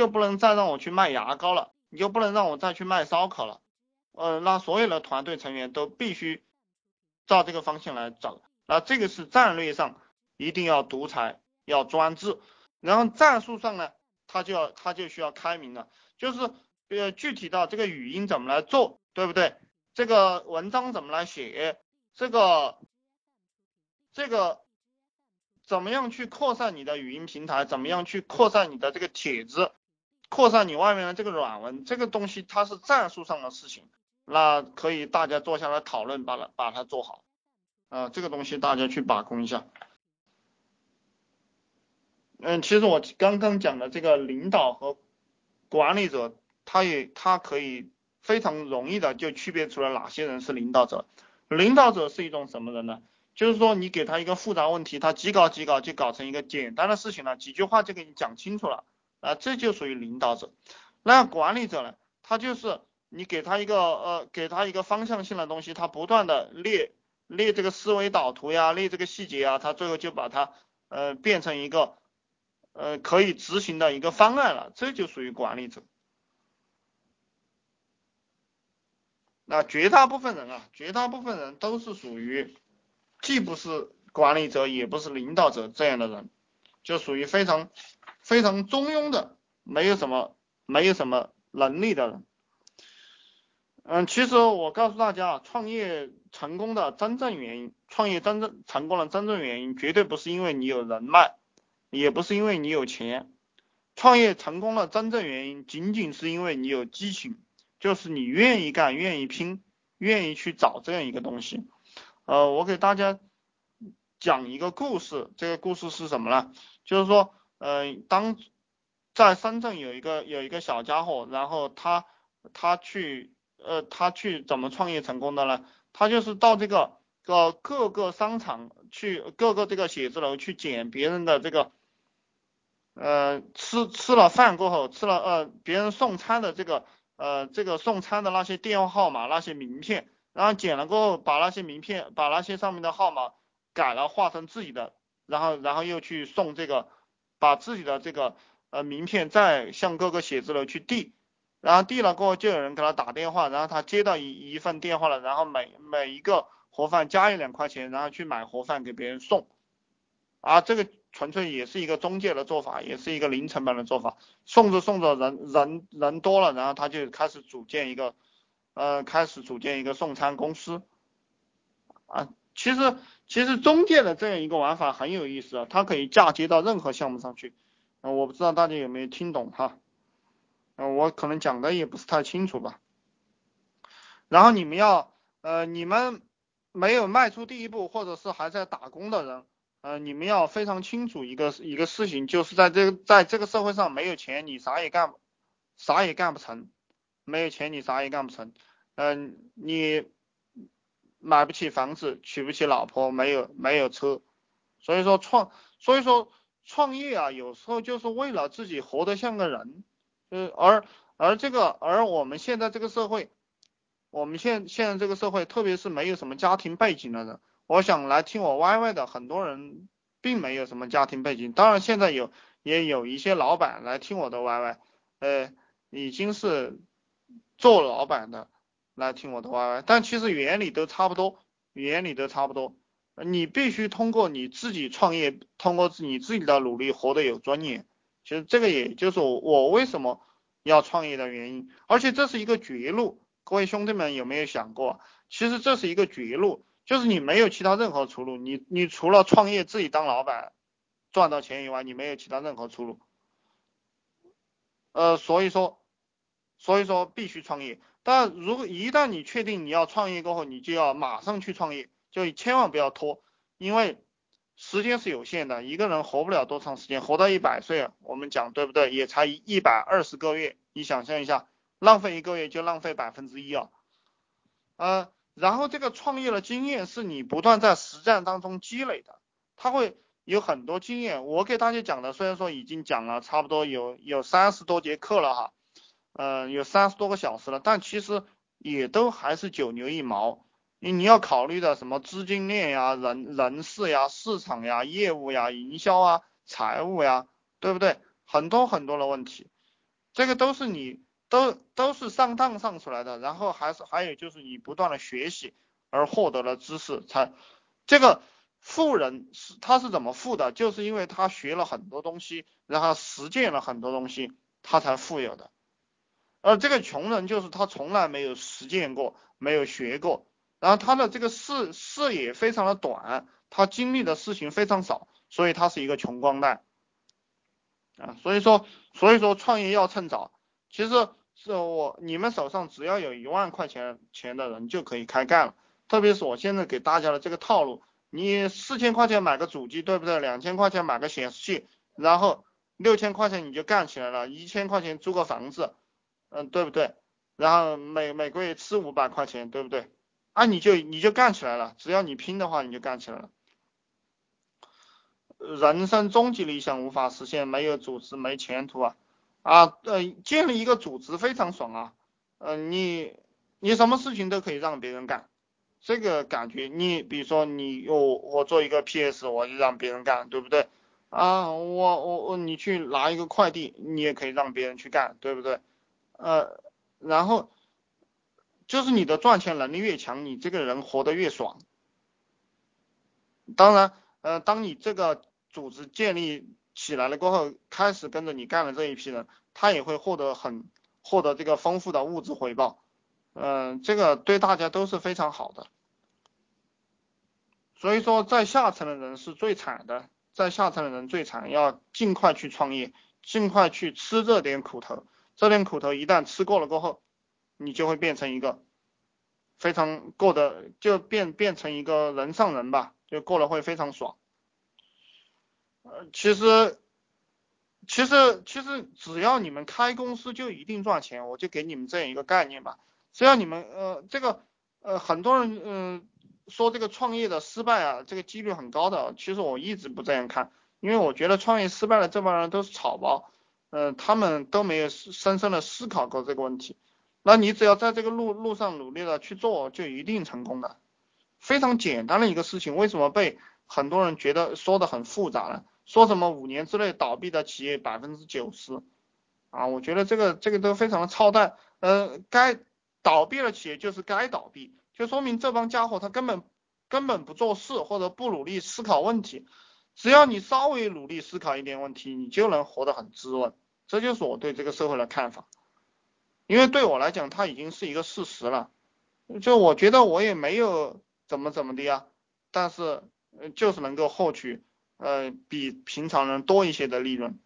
就不能再让我去卖牙膏了，你就不能让我再去卖烧烤了。呃，那所有的团队成员都必须照这个方向来走。那这个是战略上一定要独裁，要专制。然后战术上呢，他就要他就需要开明了，就是呃具体到这个语音怎么来做，对不对？这个文章怎么来写？这个这个怎么样去扩散你的语音平台？怎么样去扩散你的这个帖子？扩散你外面的这个软文？这个东西它是战术上的事情，那可以大家坐下来讨论，把它把它做好。啊，这个东西大家去把控一下。嗯，其实我刚刚讲的这个领导和管理者，他也他可以非常容易的就区别出来哪些人是领导者。领导者是一种什么人呢？就是说你给他一个复杂问题，他几稿几稿就搞成一个简单的事情了，几句话就给你讲清楚了啊，这就属于领导者。那管理者呢？他就是你给他一个呃，给他一个方向性的东西，他不断的列列这个思维导图呀，列这个细节啊，他最后就把它呃变成一个。呃，可以执行的一个方案了，这就属于管理者。那绝大部分人啊，绝大部分人都是属于既不是管理者，也不是领导者这样的人，就属于非常非常中庸的，没有什么没有什么能力的人。嗯，其实我告诉大家，创业成功的真正原因，创业真正成功的真正原因，绝对不是因为你有人脉。也不是因为你有钱，创业成功的，真正原因仅仅是因为你有激情，就是你愿意干，愿意拼，愿意去找这样一个东西。呃，我给大家讲一个故事，这个故事是什么呢？就是说，呃，当在深圳有一个有一个小家伙，然后他他去呃他去怎么创业成功的呢？他就是到这个个各个商场去，各个这个写字楼去捡别人的这个。呃，吃吃了饭过后，吃了呃别人送餐的这个呃这个送餐的那些电话号码那些名片，然后捡了过后，把那些名片把那些上面的号码改了画成自己的，然后然后又去送这个，把自己的这个呃名片再向各个写字楼去递，然后递了过后就有人给他打电话，然后他接到一一份电话了，然后每每一个盒饭加一两块钱，然后去买盒饭给别人送，啊这个。纯粹也是一个中介的做法，也是一个零成本的做法。送着送着，人人人多了，然后他就开始组建一个，呃，开始组建一个送餐公司。啊，其实其实中介的这样一个玩法很有意思啊，它可以嫁接到任何项目上去。啊，我不知道大家有没有听懂哈？啊，我可能讲的也不是太清楚吧。然后你们要，呃，你们没有迈出第一步，或者是还在打工的人。呃，你们要非常清楚一个一个事情，就是在这个在这个社会上，没有钱你啥也干，啥也干不成，没有钱你啥也干不成。嗯，你买不起房子，娶不起老婆，没有没有车，所以说创所以说创业啊，有时候就是为了自己活得像个人，呃，而而这个而我们现在这个社会，我们现现在这个社会，特别是没有什么家庭背景的人。我想来听我 YY 的很多人并没有什么家庭背景，当然现在有也有一些老板来听我的 YY，呃，已经是做老板的来听我的 YY，但其实原理都差不多，原理都差不多。你必须通过你自己创业，通过你自己的努力活得有尊严。其实这个也就是我我为什么要创业的原因，而且这是一个绝路。各位兄弟们有没有想过，其实这是一个绝路。就是你没有其他任何出路，你你除了创业自己当老板赚到钱以外，你没有其他任何出路。呃，所以说，所以说必须创业。但如果一旦你确定你要创业过后，你就要马上去创业，就千万不要拖，因为时间是有限的，一个人活不了多长时间，活到一百岁，我们讲对不对？也才一百二十个月，你想象一下，浪费一个月就浪费百分之一啊，呃。然后这个创业的经验是你不断在实战当中积累的，他会有很多经验。我给大家讲的虽然说已经讲了差不多有有三十多节课了哈，嗯，有三十多个小时了，但其实也都还是九牛一毛。你你要考虑的什么资金链呀、人人事呀、市场呀、业务呀、营销啊、财务呀，对不对？很多很多的问题。这个都是你都都是上当上出来的，然后还是还有就是你不断的学习而获得了知识，才这个富人是他是怎么富的？就是因为他学了很多东西，然后实践了很多东西，他才富有的。而这个穷人就是他从来没有实践过，没有学过，然后他的这个视视野非常的短，他经历的事情非常少，所以他是一个穷光蛋。啊，所以说，所以说创业要趁早。其实是我你们手上只要有一万块钱钱的人就可以开干了。特别是我现在给大家的这个套路，你四千块钱买个主机，对不对？两千块钱买个显示器，然后六千块钱你就干起来了，一千块钱租个房子，嗯，对不对？然后每每个月吃五百块钱，对不对？啊，你就你就干起来了，只要你拼的话，你就干起来了。人生终极理想无法实现，没有组织没前途啊！啊，呃，建立一个组织非常爽啊！呃，你你什么事情都可以让别人干，这个感觉，你比如说你我我做一个 PS，我就让别人干，对不对？啊，我我我你去拿一个快递，你也可以让别人去干，对不对？呃，然后就是你的赚钱能力越强，你这个人活得越爽。当然，呃，当你这个组织建立起来了过后，开始跟着你干的这一批人，他也会获得很获得这个丰富的物质回报，嗯，这个对大家都是非常好的。所以说，在下层的人是最惨的，在下层的人最惨，要尽快去创业，尽快去吃这点苦头，这点苦头一旦吃过了过后，你就会变成一个非常过得就变变成一个人上人吧，就过得会非常爽。呃，其实，其实，其实只要你们开公司就一定赚钱，我就给你们这样一个概念吧。只要你们，呃，这个，呃，很多人，嗯，说这个创业的失败啊，这个几率很高的。其实我一直不这样看，因为我觉得创业失败的这帮人都是草包，嗯，他们都没有深深的思考过这个问题。那你只要在这个路路上努力的去做，就一定成功的。非常简单的一个事情，为什么被？很多人觉得说的很复杂呢，说什么五年之内倒闭的企业百分之九十，啊，我觉得这个这个都非常的操蛋。呃，该倒闭的企业就是该倒闭，就说明这帮家伙他根本根本不做事或者不努力思考问题。只要你稍微努力思考一点问题，你就能活得很滋润。这就是我对这个社会的看法。因为对我来讲，它已经是一个事实了。就我觉得我也没有怎么怎么的呀，但是。就是能够获取，呃，比平常人多一些的利润。